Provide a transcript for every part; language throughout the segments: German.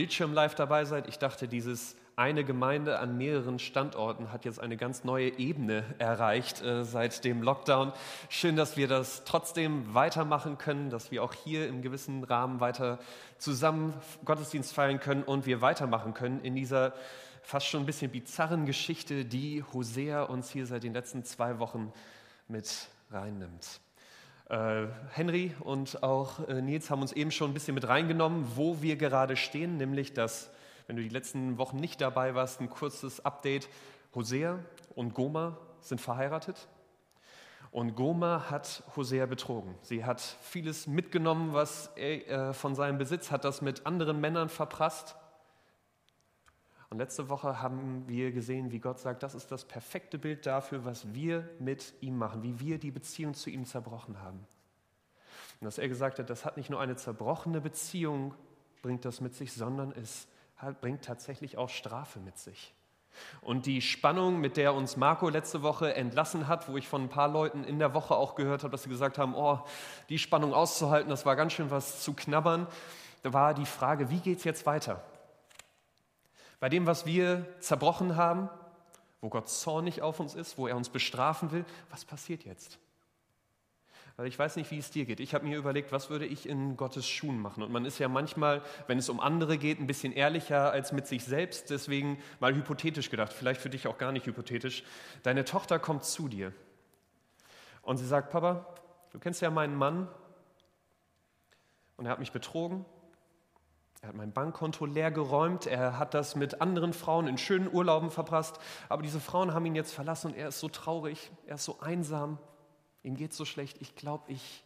Bildschirm live dabei seid. Ich dachte, dieses eine Gemeinde an mehreren Standorten hat jetzt eine ganz neue Ebene erreicht äh, seit dem Lockdown. Schön, dass wir das trotzdem weitermachen können, dass wir auch hier im gewissen Rahmen weiter zusammen Gottesdienst feiern können und wir weitermachen können in dieser fast schon ein bisschen bizarren Geschichte, die Hosea uns hier seit den letzten zwei Wochen mit reinnimmt. Äh, Henry und auch äh, Nils haben uns eben schon ein bisschen mit reingenommen, wo wir gerade stehen, nämlich dass wenn du die letzten Wochen nicht dabei warst, ein kurzes Update. Hosea und Goma sind verheiratet. Und Goma hat Hosea betrogen. Sie hat vieles mitgenommen, was er äh, von seinem Besitz hat, das mit anderen Männern verprasst. Und letzte Woche haben wir gesehen, wie Gott sagt, das ist das perfekte Bild dafür, was wir mit ihm machen, wie wir die Beziehung zu ihm zerbrochen haben. Und dass er gesagt hat, das hat nicht nur eine zerbrochene Beziehung, bringt das mit sich, sondern es bringt tatsächlich auch Strafe mit sich. Und die Spannung, mit der uns Marco letzte Woche entlassen hat, wo ich von ein paar Leuten in der Woche auch gehört habe, dass sie gesagt haben, oh, die Spannung auszuhalten, das war ganz schön was zu knabbern, da war die Frage, wie geht es jetzt weiter? Bei dem, was wir zerbrochen haben, wo Gott zornig auf uns ist, wo er uns bestrafen will, was passiert jetzt? Weil ich weiß nicht, wie es dir geht. Ich habe mir überlegt, was würde ich in Gottes Schuhen machen? Und man ist ja manchmal, wenn es um andere geht, ein bisschen ehrlicher als mit sich selbst. Deswegen mal hypothetisch gedacht, vielleicht für dich auch gar nicht hypothetisch. Deine Tochter kommt zu dir und sie sagt, Papa, du kennst ja meinen Mann und er hat mich betrogen. Er hat mein Bankkonto leer geräumt, er hat das mit anderen Frauen in schönen Urlauben verpasst, aber diese Frauen haben ihn jetzt verlassen und er ist so traurig, er ist so einsam. Ihm geht so schlecht. Ich glaube, ich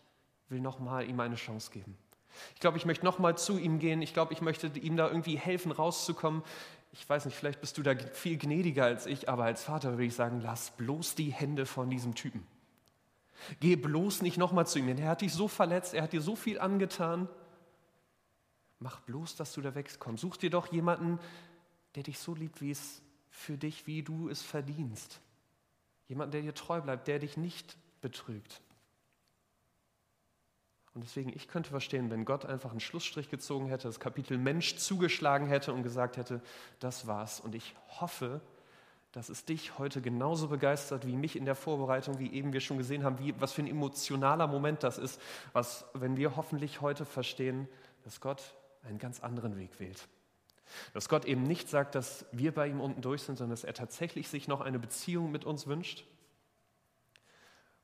will noch mal ihm eine Chance geben. Ich glaube, ich möchte noch mal zu ihm gehen. Ich glaube, ich möchte ihm da irgendwie helfen, rauszukommen. Ich weiß nicht, vielleicht bist du da viel gnädiger als ich, aber als Vater würde ich sagen, lass bloß die Hände von diesem Typen. Geh bloß nicht noch mal zu ihm, denn er hat dich so verletzt, er hat dir so viel angetan. Mach bloß, dass du da wegkommst. Such dir doch jemanden, der dich so liebt, wie es für dich, wie du es verdienst. Jemanden, der dir treu bleibt, der dich nicht betrügt. Und deswegen, ich könnte verstehen, wenn Gott einfach einen Schlussstrich gezogen hätte, das Kapitel Mensch zugeschlagen hätte und gesagt hätte, das war's. Und ich hoffe, dass es dich heute genauso begeistert wie mich in der Vorbereitung, wie eben wir schon gesehen haben, wie, was für ein emotionaler Moment das ist, was, wenn wir hoffentlich heute verstehen, dass Gott einen ganz anderen Weg wählt. Dass Gott eben nicht sagt, dass wir bei ihm unten durch sind, sondern dass er tatsächlich sich noch eine Beziehung mit uns wünscht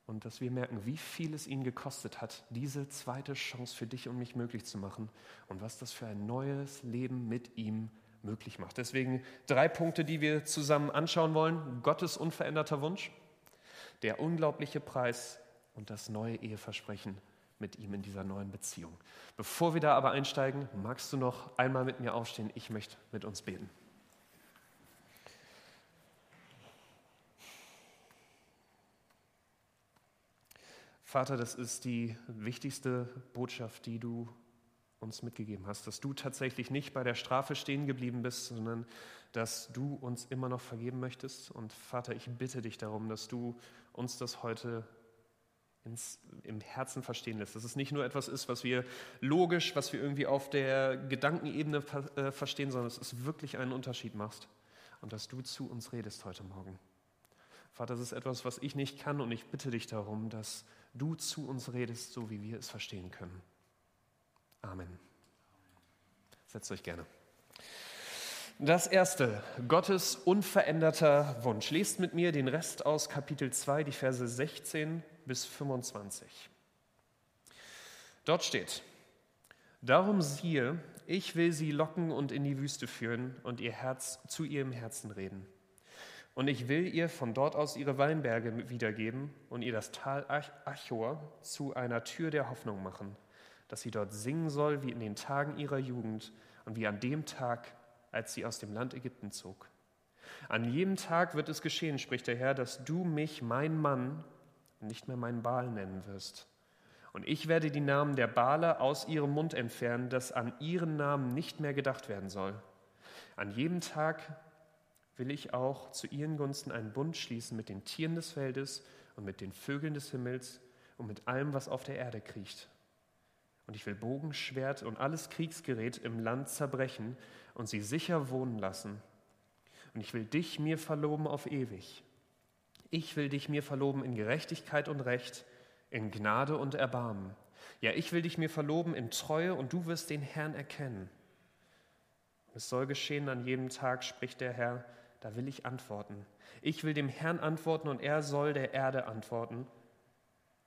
und dass wir merken, wie viel es ihn gekostet hat, diese zweite Chance für dich und mich möglich zu machen und was das für ein neues Leben mit ihm möglich macht. Deswegen drei Punkte, die wir zusammen anschauen wollen. Gottes unveränderter Wunsch, der unglaubliche Preis und das neue Eheversprechen mit ihm in dieser neuen Beziehung. Bevor wir da aber einsteigen, magst du noch einmal mit mir aufstehen? Ich möchte mit uns beten. Vater, das ist die wichtigste Botschaft, die du uns mitgegeben hast, dass du tatsächlich nicht bei der Strafe stehen geblieben bist, sondern dass du uns immer noch vergeben möchtest. Und Vater, ich bitte dich darum, dass du uns das heute ins, im Herzen verstehen lässt. Dass es nicht nur etwas ist, was wir logisch, was wir irgendwie auf der Gedankenebene äh, verstehen, sondern dass es wirklich einen Unterschied macht und dass du zu uns redest heute Morgen. Vater, das ist etwas, was ich nicht kann und ich bitte dich darum, dass du zu uns redest, so wie wir es verstehen können. Amen. Setzt euch gerne. Das erste, Gottes unveränderter Wunsch. Lest mit mir den Rest aus Kapitel 2, die Verse 16 bis 25. Dort steht, Darum siehe, ich will sie locken und in die Wüste führen und ihr Herz zu ihrem Herzen reden. Und ich will ihr von dort aus ihre Weinberge wiedergeben und ihr das Tal Achor zu einer Tür der Hoffnung machen, dass sie dort singen soll wie in den Tagen ihrer Jugend und wie an dem Tag, als sie aus dem Land Ägypten zog. An jedem Tag wird es geschehen, spricht der Herr, dass du mich, mein Mann, nicht mehr mein Baal nennen wirst. Und ich werde die Namen der Baale aus ihrem Mund entfernen, dass an ihren Namen nicht mehr gedacht werden soll. An jedem Tag will ich auch zu ihren Gunsten einen Bund schließen mit den Tieren des Feldes und mit den Vögeln des Himmels und mit allem, was auf der Erde kriecht. Und ich will Bogen, Schwert und alles Kriegsgerät im Land zerbrechen und sie sicher wohnen lassen. Und ich will dich mir verloben auf ewig. Ich will dich mir verloben in Gerechtigkeit und Recht, in Gnade und Erbarmen. Ja, ich will dich mir verloben in Treue und du wirst den Herrn erkennen. Es soll geschehen an jedem Tag, spricht der Herr, da will ich antworten. Ich will dem Herrn antworten und er soll der Erde antworten.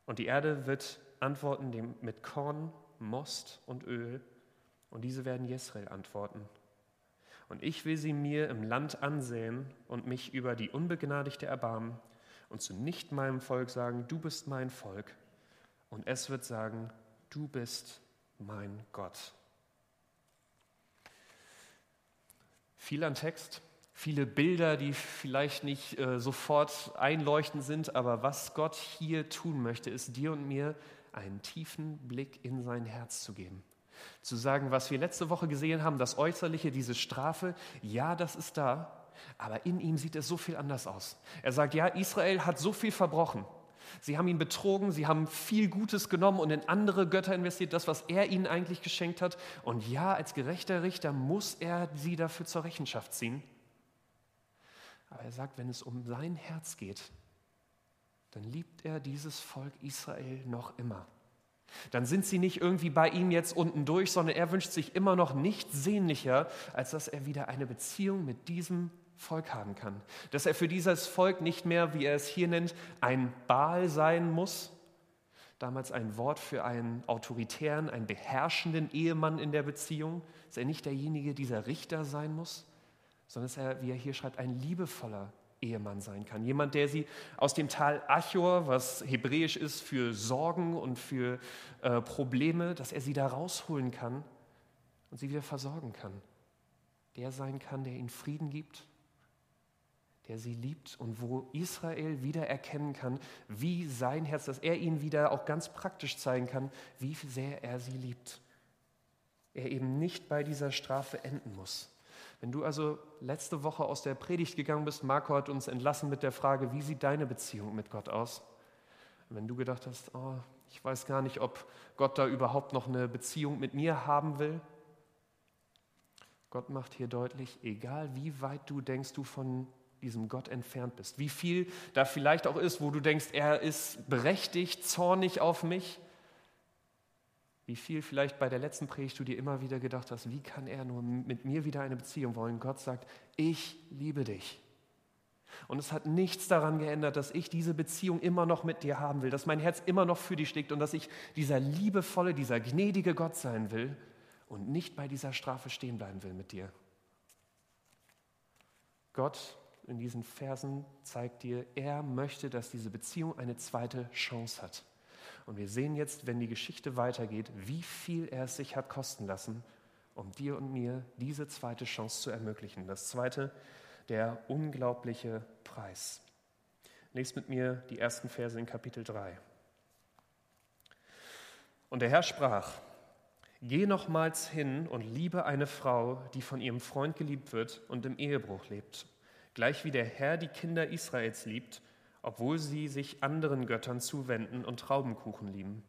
Und die Erde wird antworten mit Korn, Most und Öl. Und diese werden Jesrael antworten. Und ich will sie mir im Land ansehen und mich über die Unbegnadigte erbarmen und zu nicht meinem Volk sagen, du bist mein Volk. Und es wird sagen, du bist mein Gott. Viel an Text, viele Bilder, die vielleicht nicht äh, sofort einleuchtend sind, aber was Gott hier tun möchte, ist dir und mir einen tiefen Blick in sein Herz zu geben. Zu sagen, was wir letzte Woche gesehen haben, das Äußerliche, diese Strafe, ja, das ist da, aber in ihm sieht es so viel anders aus. Er sagt, ja, Israel hat so viel verbrochen. Sie haben ihn betrogen, sie haben viel Gutes genommen und in andere Götter investiert, das, was er ihnen eigentlich geschenkt hat. Und ja, als gerechter Richter muss er sie dafür zur Rechenschaft ziehen. Aber er sagt, wenn es um sein Herz geht, dann liebt er dieses Volk Israel noch immer. Dann sind sie nicht irgendwie bei ihm jetzt unten durch, sondern er wünscht sich immer noch nichts sehnlicher, als dass er wieder eine Beziehung mit diesem Volk haben kann. Dass er für dieses Volk nicht mehr, wie er es hier nennt, ein Baal sein muss, damals ein Wort für einen autoritären, einen beherrschenden Ehemann in der Beziehung, dass er nicht derjenige, dieser Richter sein muss, sondern dass er, wie er hier schreibt, ein liebevoller Ehemann sein kann. Jemand, der sie aus dem Tal Achor, was hebräisch ist für Sorgen und für äh, Probleme, dass er sie da rausholen kann und sie wieder versorgen kann. Der sein kann, der ihnen Frieden gibt der sie liebt und wo Israel wieder erkennen kann, wie sein Herz, dass er ihnen wieder auch ganz praktisch zeigen kann, wie sehr er sie liebt. Er eben nicht bei dieser Strafe enden muss. Wenn du also letzte Woche aus der Predigt gegangen bist, Marco hat uns entlassen mit der Frage, wie sieht deine Beziehung mit Gott aus? wenn du gedacht hast, oh, ich weiß gar nicht, ob Gott da überhaupt noch eine Beziehung mit mir haben will, Gott macht hier deutlich, egal wie weit du denkst, du von diesem Gott entfernt bist. Wie viel da vielleicht auch ist, wo du denkst, er ist berechtigt, zornig auf mich. Wie viel vielleicht bei der letzten Predigt du dir immer wieder gedacht hast, wie kann er nur mit mir wieder eine Beziehung wollen? Gott sagt, ich liebe dich. Und es hat nichts daran geändert, dass ich diese Beziehung immer noch mit dir haben will, dass mein Herz immer noch für dich schlägt und dass ich dieser liebevolle, dieser gnädige Gott sein will und nicht bei dieser Strafe stehen bleiben will mit dir. Gott in diesen Versen zeigt dir, er möchte, dass diese Beziehung eine zweite Chance hat. Und wir sehen jetzt, wenn die Geschichte weitergeht, wie viel er es sich hat kosten lassen, um dir und mir diese zweite Chance zu ermöglichen. Das zweite, der unglaubliche Preis. Lest mit mir die ersten Verse in Kapitel 3. Und der Herr sprach, Geh nochmals hin und liebe eine Frau, die von ihrem Freund geliebt wird und im Ehebruch lebt gleich wie der Herr die Kinder Israels liebt, obwohl sie sich anderen Göttern zuwenden und Traubenkuchen lieben.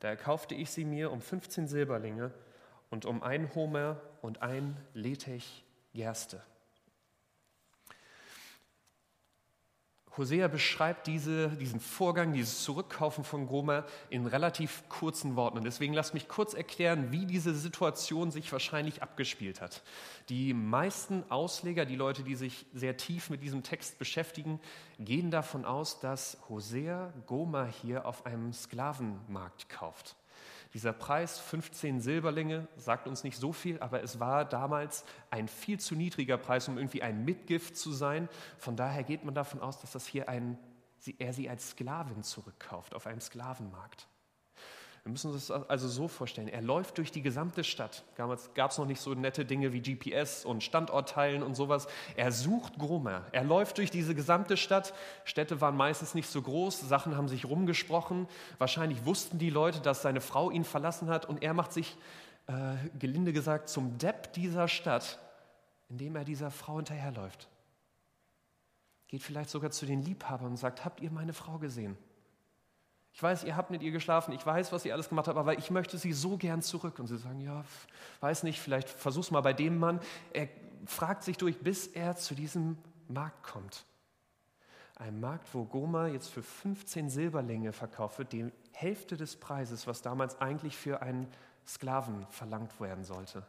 Da erkaufte ich sie mir um 15 Silberlinge und um ein Homer und ein Letech Gerste. Hosea beschreibt diese, diesen Vorgang, dieses Zurückkaufen von Gomer in relativ kurzen Worten. Und deswegen lasst mich kurz erklären, wie diese Situation sich wahrscheinlich abgespielt hat. Die meisten Ausleger, die Leute, die sich sehr tief mit diesem Text beschäftigen, gehen davon aus, dass Hosea Gomer hier auf einem Sklavenmarkt kauft. Dieser Preis, 15 Silberlinge, sagt uns nicht so viel, aber es war damals ein viel zu niedriger Preis, um irgendwie ein Mitgift zu sein. Von daher geht man davon aus, dass das hier ein, er sie als Sklavin zurückkauft auf einem Sklavenmarkt. Wir müssen uns das also so vorstellen. Er läuft durch die gesamte Stadt. Damals gab es noch nicht so nette Dinge wie GPS und Standortteilen und sowas. Er sucht Gomer. Er läuft durch diese gesamte Stadt. Städte waren meistens nicht so groß. Sachen haben sich rumgesprochen. Wahrscheinlich wussten die Leute, dass seine Frau ihn verlassen hat. Und er macht sich, äh, gelinde gesagt, zum Depp dieser Stadt, indem er dieser Frau hinterherläuft. Geht vielleicht sogar zu den Liebhabern und sagt, habt ihr meine Frau gesehen? Ich weiß, ihr habt mit ihr geschlafen, ich weiß, was ihr alles gemacht habt, aber ich möchte sie so gern zurück. Und sie sagen, ja, weiß nicht, vielleicht versuch's mal bei dem Mann. Er fragt sich durch, bis er zu diesem Markt kommt. Ein Markt, wo Goma jetzt für 15 Silberlinge verkauft wird, die Hälfte des Preises, was damals eigentlich für einen Sklaven verlangt werden sollte.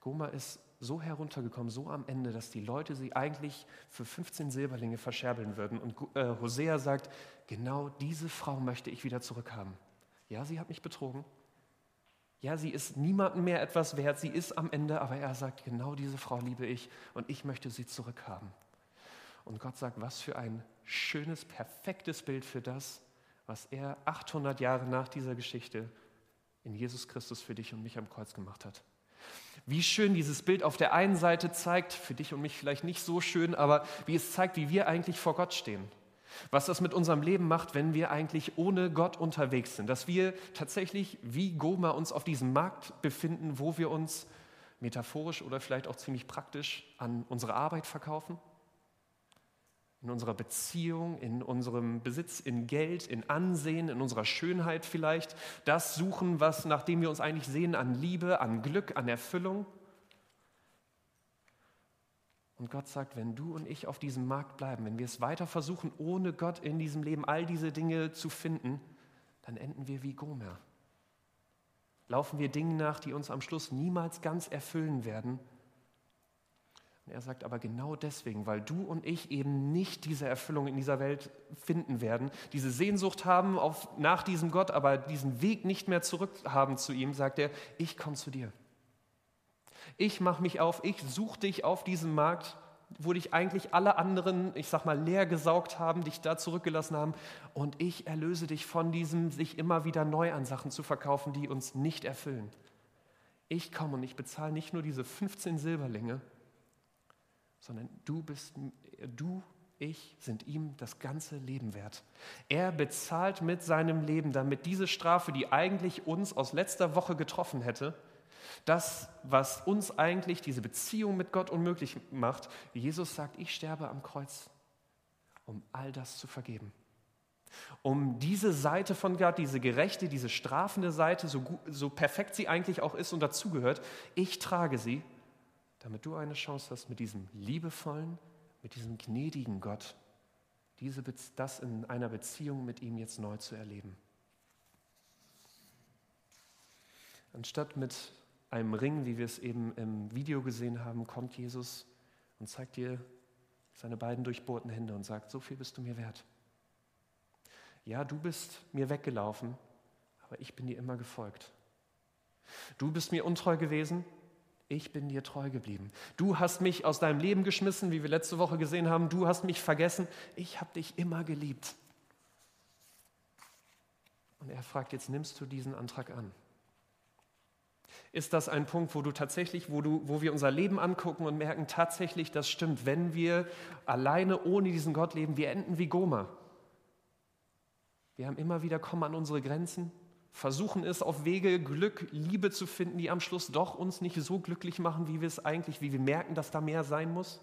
Goma ist so heruntergekommen, so am Ende, dass die Leute sie eigentlich für 15 Silberlinge verscherbeln würden. Und äh, Hosea sagt, genau diese Frau möchte ich wieder zurückhaben. Ja, sie hat mich betrogen. Ja, sie ist niemandem mehr etwas wert, sie ist am Ende, aber er sagt, genau diese Frau liebe ich und ich möchte sie zurückhaben. Und Gott sagt, was für ein schönes, perfektes Bild für das, was er 800 Jahre nach dieser Geschichte in Jesus Christus für dich und mich am Kreuz gemacht hat. Wie schön dieses Bild auf der einen Seite zeigt, für dich und mich vielleicht nicht so schön, aber wie es zeigt, wie wir eigentlich vor Gott stehen. Was das mit unserem Leben macht, wenn wir eigentlich ohne Gott unterwegs sind. Dass wir tatsächlich wie Goma uns auf diesem Markt befinden, wo wir uns metaphorisch oder vielleicht auch ziemlich praktisch an unsere Arbeit verkaufen in unserer Beziehung, in unserem Besitz, in Geld, in Ansehen, in unserer Schönheit vielleicht, das suchen, was nachdem wir uns eigentlich sehen an Liebe, an Glück, an Erfüllung. Und Gott sagt, wenn du und ich auf diesem Markt bleiben, wenn wir es weiter versuchen, ohne Gott in diesem Leben all diese Dinge zu finden, dann enden wir wie Gomer. Laufen wir Dingen nach, die uns am Schluss niemals ganz erfüllen werden und er sagt aber genau deswegen, weil du und ich eben nicht diese Erfüllung in dieser Welt finden werden, diese Sehnsucht haben auf, nach diesem Gott, aber diesen Weg nicht mehr zurück haben zu ihm, sagt er, ich komme zu dir. Ich mache mich auf, ich suche dich auf diesem Markt, wo dich eigentlich alle anderen, ich sag mal, leer gesaugt haben, dich da zurückgelassen haben. Und ich erlöse dich von diesem, sich immer wieder neu an Sachen zu verkaufen, die uns nicht erfüllen. Ich komme und ich bezahle nicht nur diese 15 Silberlinge, sondern du bist, du, ich sind ihm das ganze Leben wert. Er bezahlt mit seinem Leben, damit diese Strafe, die eigentlich uns aus letzter Woche getroffen hätte, das, was uns eigentlich diese Beziehung mit Gott unmöglich macht, Jesus sagt, ich sterbe am Kreuz, um all das zu vergeben. Um diese Seite von Gott, diese gerechte, diese strafende Seite, so, so perfekt sie eigentlich auch ist und dazugehört, ich trage sie damit du eine Chance hast, mit diesem liebevollen, mit diesem gnädigen Gott, diese, das in einer Beziehung mit ihm jetzt neu zu erleben. Anstatt mit einem Ring, wie wir es eben im Video gesehen haben, kommt Jesus und zeigt dir seine beiden durchbohrten Hände und sagt, so viel bist du mir wert. Ja, du bist mir weggelaufen, aber ich bin dir immer gefolgt. Du bist mir untreu gewesen, ich bin dir treu geblieben. Du hast mich aus deinem Leben geschmissen, wie wir letzte Woche gesehen haben. Du hast mich vergessen. Ich habe dich immer geliebt. Und er fragt, jetzt nimmst du diesen Antrag an. Ist das ein Punkt, wo du tatsächlich, wo, du, wo wir unser Leben angucken und merken, tatsächlich, das stimmt, wenn wir alleine ohne diesen Gott leben, wir enden wie Goma. Wir haben immer wieder kommen an unsere Grenzen, versuchen es auf Wege Glück, Liebe zu finden, die am Schluss doch uns nicht so glücklich machen, wie wir es eigentlich, wie wir merken, dass da mehr sein muss.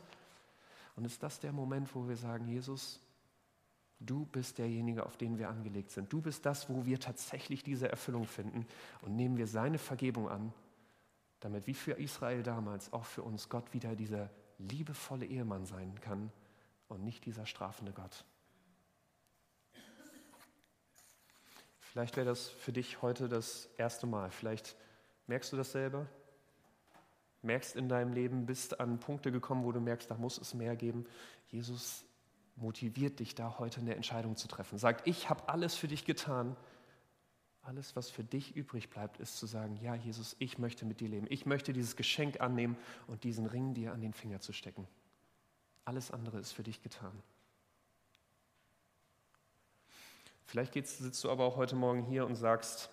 Und ist das der Moment, wo wir sagen, Jesus, du bist derjenige, auf den wir angelegt sind. Du bist das, wo wir tatsächlich diese Erfüllung finden. Und nehmen wir seine Vergebung an, damit wie für Israel damals auch für uns Gott wieder dieser liebevolle Ehemann sein kann und nicht dieser strafende Gott. Vielleicht wäre das für dich heute das erste Mal. Vielleicht merkst du das selber. Merkst in deinem Leben, bist an Punkte gekommen, wo du merkst, da muss es mehr geben. Jesus motiviert dich da heute eine Entscheidung zu treffen. Sagt, ich habe alles für dich getan. Alles, was für dich übrig bleibt, ist zu sagen, ja Jesus, ich möchte mit dir leben. Ich möchte dieses Geschenk annehmen und diesen Ring dir an den Finger zu stecken. Alles andere ist für dich getan. Vielleicht sitzt du aber auch heute Morgen hier und sagst,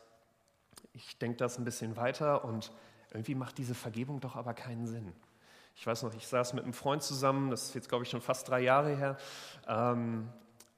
ich denke das ein bisschen weiter und irgendwie macht diese Vergebung doch aber keinen Sinn. Ich weiß noch, ich saß mit einem Freund zusammen, das ist jetzt, glaube ich, schon fast drei Jahre her. Ähm,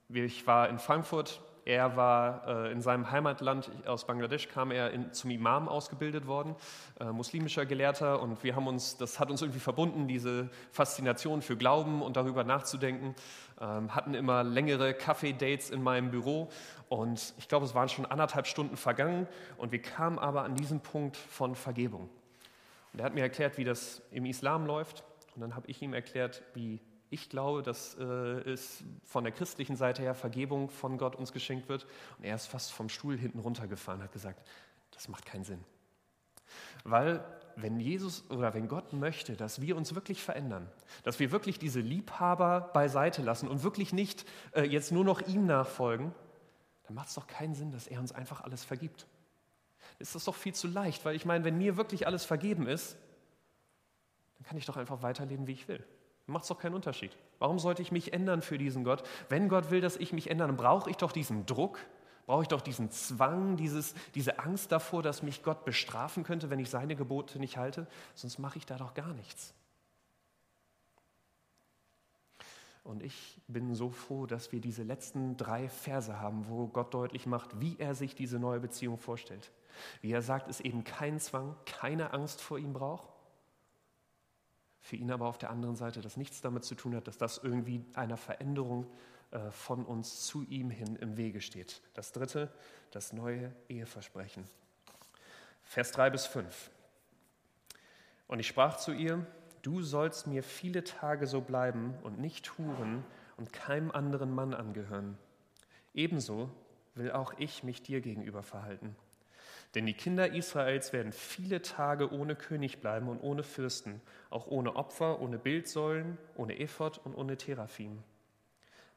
ich war in Frankfurt, er war äh, in seinem Heimatland aus Bangladesch, kam er in, zum Imam ausgebildet worden, äh, muslimischer Gelehrter. Und wir haben uns, das hat uns irgendwie verbunden, diese Faszination für Glauben und darüber nachzudenken. Ähm, hatten immer längere Kaffee-Dates in meinem Büro. Und ich glaube, es waren schon anderthalb Stunden vergangen. Und wir kamen aber an diesen Punkt von Vergebung. Und er hat mir erklärt, wie das im Islam läuft. Und dann habe ich ihm erklärt, wie ich glaube, dass äh, es von der christlichen Seite her Vergebung von Gott uns geschenkt wird. Und er ist fast vom Stuhl hinten runtergefahren, hat gesagt, das macht keinen Sinn. Weil wenn Jesus oder wenn Gott möchte, dass wir uns wirklich verändern, dass wir wirklich diese Liebhaber beiseite lassen und wirklich nicht äh, jetzt nur noch ihm nachfolgen, dann macht es doch keinen Sinn, dass er uns einfach alles vergibt. Ist das doch viel zu leicht, weil ich meine, wenn mir wirklich alles vergeben ist, dann kann ich doch einfach weiterleben, wie ich will. Macht es doch keinen Unterschied. Warum sollte ich mich ändern für diesen Gott? Wenn Gott will, dass ich mich ändere, dann brauche ich doch diesen Druck, brauche ich doch diesen Zwang, dieses, diese Angst davor, dass mich Gott bestrafen könnte, wenn ich seine Gebote nicht halte. Sonst mache ich da doch gar nichts. Und ich bin so froh, dass wir diese letzten drei Verse haben, wo Gott deutlich macht, wie er sich diese neue Beziehung vorstellt. Wie er sagt, es eben kein Zwang, keine Angst vor ihm braucht, für ihn aber auf der anderen Seite das nichts damit zu tun hat, dass das irgendwie einer Veränderung äh, von uns zu ihm hin im Wege steht. Das dritte, das neue Eheversprechen. Vers 3 bis 5. Und ich sprach zu ihr, du sollst mir viele Tage so bleiben und nicht huren und keinem anderen Mann angehören. Ebenso will auch ich mich dir gegenüber verhalten. Denn die Kinder Israels werden viele Tage ohne König bleiben und ohne Fürsten, auch ohne Opfer, ohne Bildsäulen, ohne Ephod und ohne Teraphim.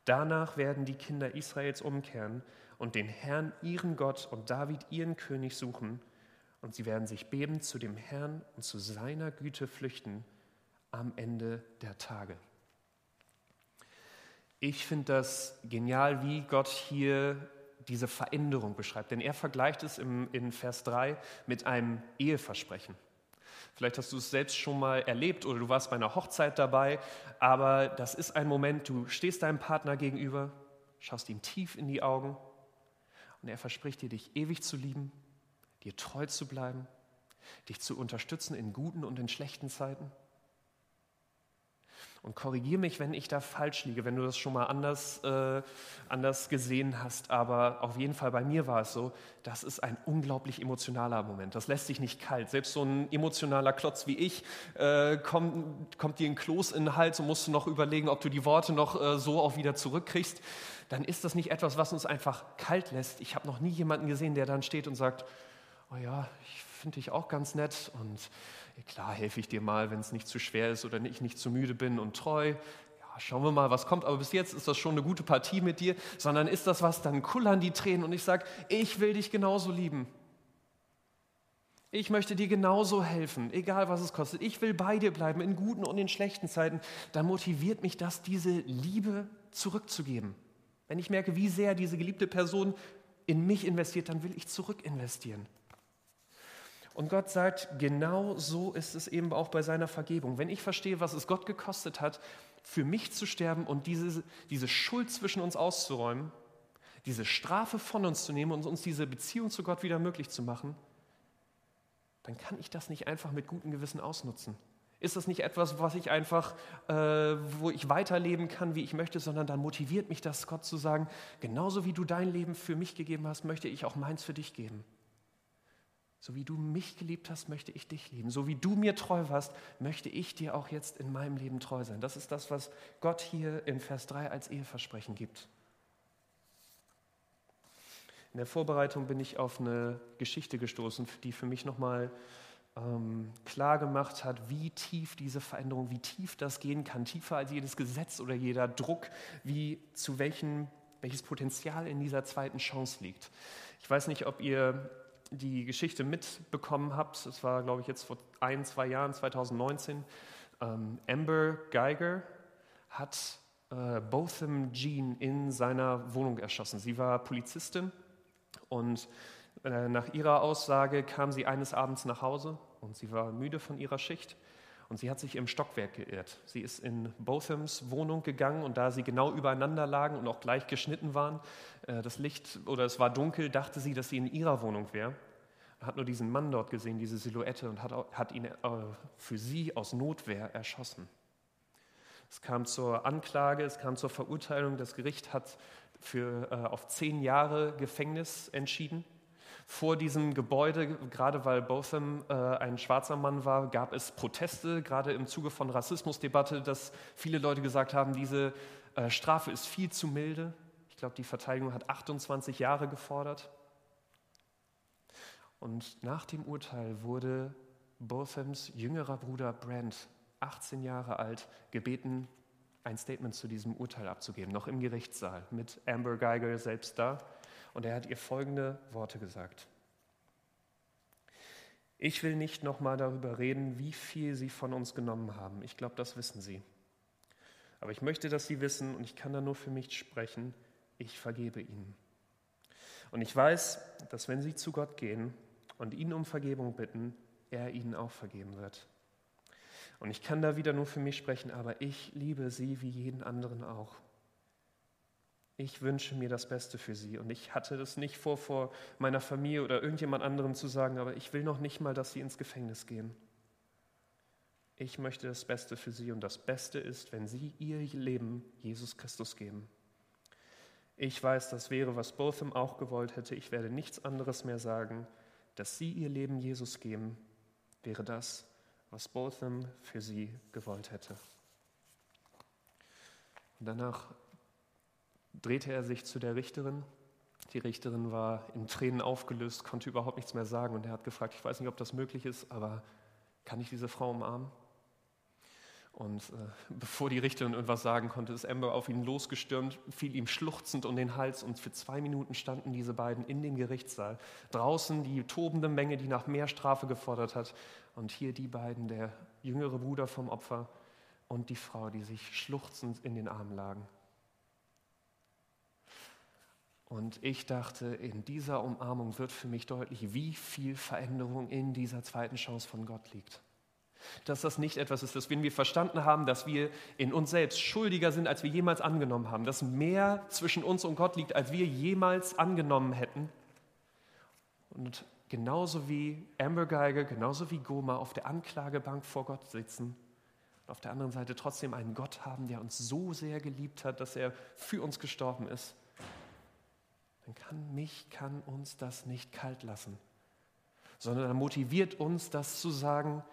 Danach werden die Kinder Israels umkehren und den Herrn, ihren Gott und David, ihren König suchen, und sie werden sich bebend zu dem Herrn und zu seiner Güte flüchten am Ende der Tage. Ich finde das genial, wie Gott hier diese Veränderung beschreibt. Denn er vergleicht es im, in Vers 3 mit einem Eheversprechen. Vielleicht hast du es selbst schon mal erlebt oder du warst bei einer Hochzeit dabei, aber das ist ein Moment, du stehst deinem Partner gegenüber, schaust ihm tief in die Augen und er verspricht dir, dich ewig zu lieben, dir treu zu bleiben, dich zu unterstützen in guten und in schlechten Zeiten. Und korrigiere mich, wenn ich da falsch liege, wenn du das schon mal anders, äh, anders gesehen hast. Aber auf jeden Fall bei mir war es so, das ist ein unglaublich emotionaler Moment. Das lässt sich nicht kalt. Selbst so ein emotionaler Klotz wie ich äh, kommt, kommt dir ein Kloß in den Hals und musst du noch überlegen, ob du die Worte noch äh, so auch wieder zurückkriegst. Dann ist das nicht etwas, was uns einfach kalt lässt. Ich habe noch nie jemanden gesehen, der dann steht und sagt, oh ja, ich finde dich auch ganz nett und klar helfe ich dir mal, wenn es nicht zu schwer ist oder ich nicht zu müde bin und treu. Ja, schauen wir mal, was kommt. Aber bis jetzt ist das schon eine gute Partie mit dir, sondern ist das was, dann kullern die Tränen und ich sage, ich will dich genauso lieben. Ich möchte dir genauso helfen, egal was es kostet. Ich will bei dir bleiben, in guten und in schlechten Zeiten. Da motiviert mich das, diese Liebe zurückzugeben. Wenn ich merke, wie sehr diese geliebte Person in mich investiert, dann will ich zurück investieren. Und Gott sagt, genau so ist es eben auch bei seiner Vergebung. Wenn ich verstehe, was es Gott gekostet hat, für mich zu sterben und diese, diese Schuld zwischen uns auszuräumen, diese Strafe von uns zu nehmen und uns diese Beziehung zu Gott wieder möglich zu machen, dann kann ich das nicht einfach mit gutem Gewissen ausnutzen. Ist das nicht etwas, was ich einfach, äh, wo ich weiterleben kann, wie ich möchte, sondern dann motiviert mich das, Gott zu sagen, genauso wie du dein Leben für mich gegeben hast, möchte ich auch meins für dich geben. So wie du mich geliebt hast, möchte ich dich lieben. So wie du mir treu warst, möchte ich dir auch jetzt in meinem Leben treu sein. Das ist das, was Gott hier in Vers 3 als Eheversprechen gibt. In der Vorbereitung bin ich auf eine Geschichte gestoßen, die für mich nochmal ähm, klar gemacht hat, wie tief diese Veränderung, wie tief das gehen kann, tiefer als jedes Gesetz oder jeder Druck, wie zu welchem, welches Potenzial in dieser zweiten Chance liegt. Ich weiß nicht, ob ihr die Geschichte mitbekommen habt, das war, glaube ich, jetzt vor ein, zwei Jahren, 2019, ähm, Amber Geiger hat äh, Botham Jean in seiner Wohnung erschossen. Sie war Polizistin und äh, nach ihrer Aussage kam sie eines Abends nach Hause und sie war müde von ihrer Schicht. Und sie hat sich im Stockwerk geirrt. Sie ist in Bothams Wohnung gegangen und da sie genau übereinander lagen und auch gleich geschnitten waren, äh, das Licht oder es war dunkel, dachte sie, dass sie in ihrer Wohnung wäre. Hat nur diesen Mann dort gesehen, diese Silhouette und hat, hat ihn äh, für sie aus Notwehr erschossen. Es kam zur Anklage, es kam zur Verurteilung. Das Gericht hat für, äh, auf zehn Jahre Gefängnis entschieden. Vor diesem Gebäude, gerade weil Botham äh, ein schwarzer Mann war, gab es Proteste, gerade im Zuge von Rassismusdebatte, dass viele Leute gesagt haben, diese äh, Strafe ist viel zu milde. Ich glaube, die Verteidigung hat 28 Jahre gefordert. Und nach dem Urteil wurde Bothams jüngerer Bruder Brent, 18 Jahre alt, gebeten, ein Statement zu diesem Urteil abzugeben, noch im Gerichtssaal mit Amber Geiger selbst da. Und er hat ihr folgende Worte gesagt. Ich will nicht nochmal darüber reden, wie viel Sie von uns genommen haben. Ich glaube, das wissen Sie. Aber ich möchte, dass Sie wissen, und ich kann da nur für mich sprechen, ich vergebe Ihnen. Und ich weiß, dass wenn Sie zu Gott gehen und ihn um Vergebung bitten, er Ihnen auch vergeben wird. Und ich kann da wieder nur für mich sprechen, aber ich liebe Sie wie jeden anderen auch ich wünsche mir das Beste für sie. Und ich hatte das nicht vor, vor meiner Familie oder irgendjemand anderem zu sagen, aber ich will noch nicht mal, dass sie ins Gefängnis gehen. Ich möchte das Beste für sie und das Beste ist, wenn sie ihr Leben Jesus Christus geben. Ich weiß, das wäre, was Botham auch gewollt hätte. Ich werde nichts anderes mehr sagen. Dass sie ihr Leben Jesus geben, wäre das, was Botham für sie gewollt hätte. Und danach drehte er sich zu der Richterin. Die Richterin war in Tränen aufgelöst, konnte überhaupt nichts mehr sagen und er hat gefragt, ich weiß nicht, ob das möglich ist, aber kann ich diese Frau umarmen? Und äh, bevor die Richterin irgendwas sagen konnte, ist Amber auf ihn losgestürmt, fiel ihm schluchzend um den Hals und für zwei Minuten standen diese beiden in dem Gerichtssaal. Draußen die tobende Menge, die nach mehr Strafe gefordert hat und hier die beiden, der jüngere Bruder vom Opfer und die Frau, die sich schluchzend in den Armen lagen. Und ich dachte, in dieser Umarmung wird für mich deutlich, wie viel Veränderung in dieser zweiten Chance von Gott liegt. Dass das nicht etwas ist, dass wenn wir verstanden haben, dass wir in uns selbst schuldiger sind, als wir jemals angenommen haben, dass mehr zwischen uns und Gott liegt, als wir jemals angenommen hätten. Und genauso wie Amber Geiger, genauso wie Goma auf der Anklagebank vor Gott sitzen und auf der anderen Seite trotzdem einen Gott haben, der uns so sehr geliebt hat, dass er für uns gestorben ist dann kann mich, kann uns das nicht kalt lassen, sondern er motiviert uns, das zu sagen,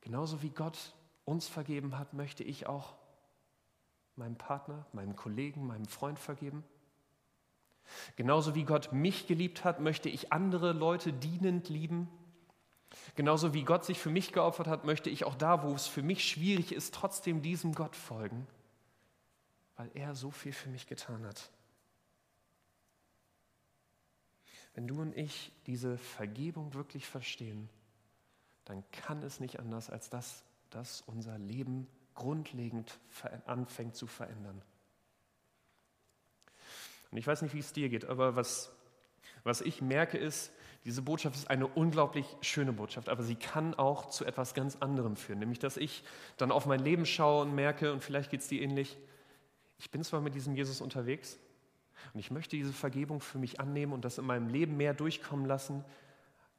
genauso wie Gott uns vergeben hat, möchte ich auch meinem Partner, meinem Kollegen, meinem Freund vergeben. Genauso wie Gott mich geliebt hat, möchte ich andere Leute dienend lieben. Genauso wie Gott sich für mich geopfert hat, möchte ich auch da, wo es für mich schwierig ist, trotzdem diesem Gott folgen, weil er so viel für mich getan hat. Wenn du und ich diese Vergebung wirklich verstehen, dann kann es nicht anders, als dass das unser Leben grundlegend anfängt zu verändern. Und ich weiß nicht, wie es dir geht, aber was, was ich merke ist, diese Botschaft ist eine unglaublich schöne Botschaft, aber sie kann auch zu etwas ganz anderem führen, nämlich dass ich dann auf mein Leben schaue und merke, und vielleicht geht es dir ähnlich, ich bin zwar mit diesem Jesus unterwegs, und ich möchte diese Vergebung für mich annehmen und das in meinem Leben mehr durchkommen lassen.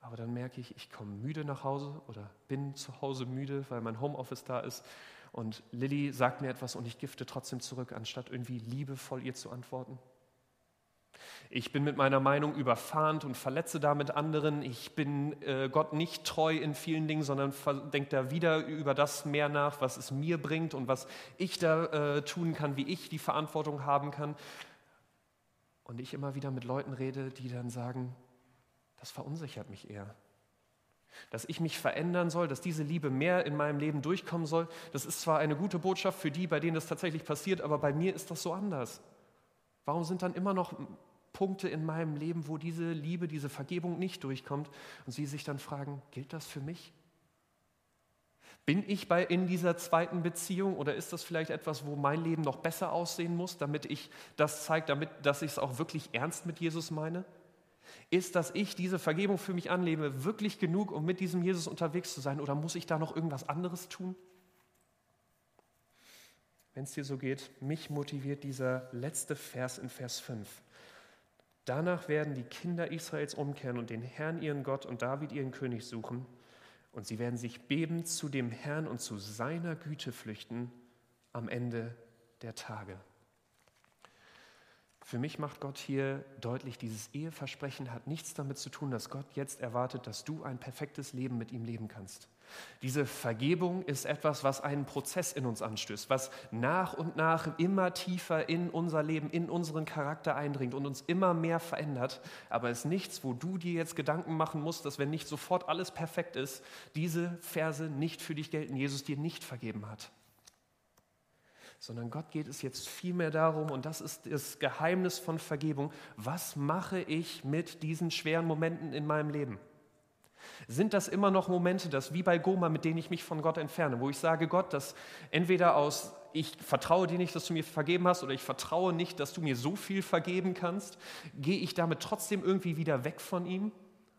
Aber dann merke ich, ich komme müde nach Hause oder bin zu Hause müde, weil mein Homeoffice da ist. Und Lilly sagt mir etwas und ich gifte trotzdem zurück, anstatt irgendwie liebevoll ihr zu antworten. Ich bin mit meiner Meinung überfahrend und verletze damit anderen. Ich bin äh, Gott nicht treu in vielen Dingen, sondern denke da wieder über das mehr nach, was es mir bringt und was ich da äh, tun kann, wie ich die Verantwortung haben kann. Und ich immer wieder mit Leuten rede, die dann sagen, das verunsichert mich eher. Dass ich mich verändern soll, dass diese Liebe mehr in meinem Leben durchkommen soll, das ist zwar eine gute Botschaft für die, bei denen das tatsächlich passiert, aber bei mir ist das so anders. Warum sind dann immer noch Punkte in meinem Leben, wo diese Liebe, diese Vergebung nicht durchkommt und sie sich dann fragen, gilt das für mich? Bin ich bei, in dieser zweiten Beziehung oder ist das vielleicht etwas, wo mein Leben noch besser aussehen muss, damit ich das zeige, damit, dass ich es auch wirklich ernst mit Jesus meine? Ist, dass ich diese Vergebung für mich anlebe, wirklich genug, um mit diesem Jesus unterwegs zu sein? Oder muss ich da noch irgendwas anderes tun? Wenn es dir so geht, mich motiviert dieser letzte Vers in Vers 5. Danach werden die Kinder Israels umkehren und den Herrn ihren Gott und David ihren König suchen. Und sie werden sich bebend zu dem Herrn und zu seiner Güte flüchten am Ende der Tage. Für mich macht Gott hier deutlich, dieses Eheversprechen hat nichts damit zu tun, dass Gott jetzt erwartet, dass du ein perfektes Leben mit ihm leben kannst. Diese Vergebung ist etwas, was einen Prozess in uns anstößt, was nach und nach immer tiefer in unser Leben, in unseren Charakter eindringt und uns immer mehr verändert. Aber es ist nichts, wo du dir jetzt Gedanken machen musst, dass wenn nicht sofort alles perfekt ist, diese Verse nicht für dich gelten, Jesus dir nicht vergeben hat sondern Gott geht es jetzt vielmehr darum, und das ist das Geheimnis von Vergebung, was mache ich mit diesen schweren Momenten in meinem Leben? Sind das immer noch Momente, das wie bei Goma, mit denen ich mich von Gott entferne, wo ich sage, Gott, dass entweder aus, ich vertraue dir nicht, dass du mir vergeben hast, oder ich vertraue nicht, dass du mir so viel vergeben kannst, gehe ich damit trotzdem irgendwie wieder weg von ihm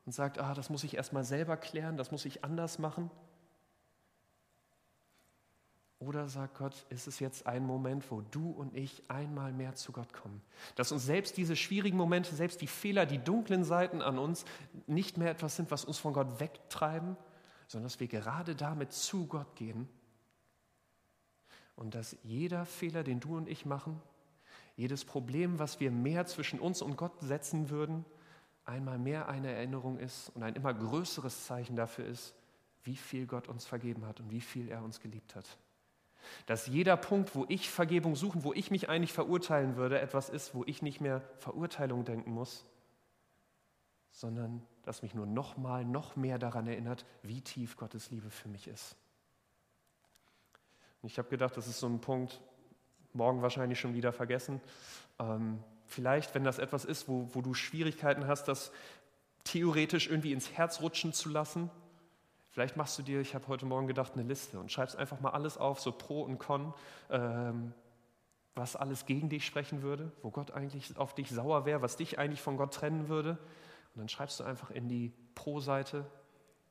und sage, ah, das muss ich erstmal selber klären, das muss ich anders machen? Oder sagt Gott, ist es jetzt ein Moment, wo du und ich einmal mehr zu Gott kommen? Dass uns selbst diese schwierigen Momente, selbst die Fehler, die dunklen Seiten an uns nicht mehr etwas sind, was uns von Gott wegtreiben, sondern dass wir gerade damit zu Gott gehen. Und dass jeder Fehler, den du und ich machen, jedes Problem, was wir mehr zwischen uns und Gott setzen würden, einmal mehr eine Erinnerung ist und ein immer größeres Zeichen dafür ist, wie viel Gott uns vergeben hat und wie viel er uns geliebt hat. Dass jeder Punkt, wo ich Vergebung suchen, wo ich mich eigentlich verurteilen würde, etwas ist, wo ich nicht mehr Verurteilung denken muss, sondern dass mich nur noch mal, noch mehr daran erinnert, wie tief Gottes Liebe für mich ist. Ich habe gedacht, das ist so ein Punkt, morgen wahrscheinlich schon wieder vergessen. Ähm, vielleicht, wenn das etwas ist, wo, wo du Schwierigkeiten hast, das theoretisch irgendwie ins Herz rutschen zu lassen, Vielleicht machst du dir, ich habe heute Morgen gedacht, eine Liste und schreibst einfach mal alles auf, so Pro und Con, ähm, was alles gegen dich sprechen würde, wo Gott eigentlich auf dich sauer wäre, was dich eigentlich von Gott trennen würde. Und dann schreibst du einfach in die Pro-Seite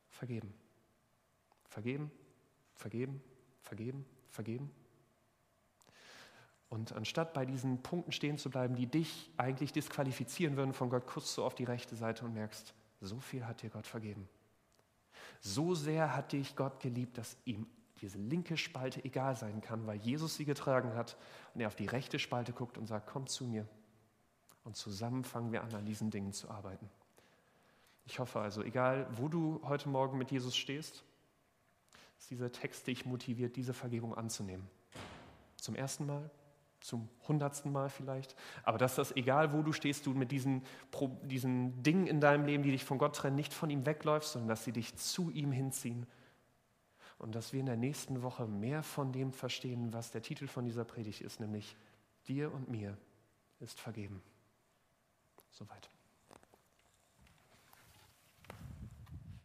vergeben. Vergeben, vergeben, vergeben, vergeben. Und anstatt bei diesen Punkten stehen zu bleiben, die dich eigentlich disqualifizieren würden von Gott, kurz so auf die rechte Seite und merkst, so viel hat dir Gott vergeben. So sehr hat dich Gott geliebt, dass ihm diese linke Spalte egal sein kann, weil Jesus sie getragen hat und er auf die rechte Spalte guckt und sagt, komm zu mir. Und zusammen fangen wir an, an diesen Dingen zu arbeiten. Ich hoffe also, egal wo du heute Morgen mit Jesus stehst, dass dieser Text dich motiviert, diese Vergebung anzunehmen. Zum ersten Mal, zum hundertsten Mal vielleicht, aber dass das, egal wo du stehst, du mit diesen, diesen Dingen in deinem Leben, die dich von Gott trennen, nicht von ihm wegläufst, sondern dass sie dich zu ihm hinziehen. Und dass wir in der nächsten Woche mehr von dem verstehen, was der Titel von dieser Predigt ist, nämlich dir und mir ist vergeben. Soweit.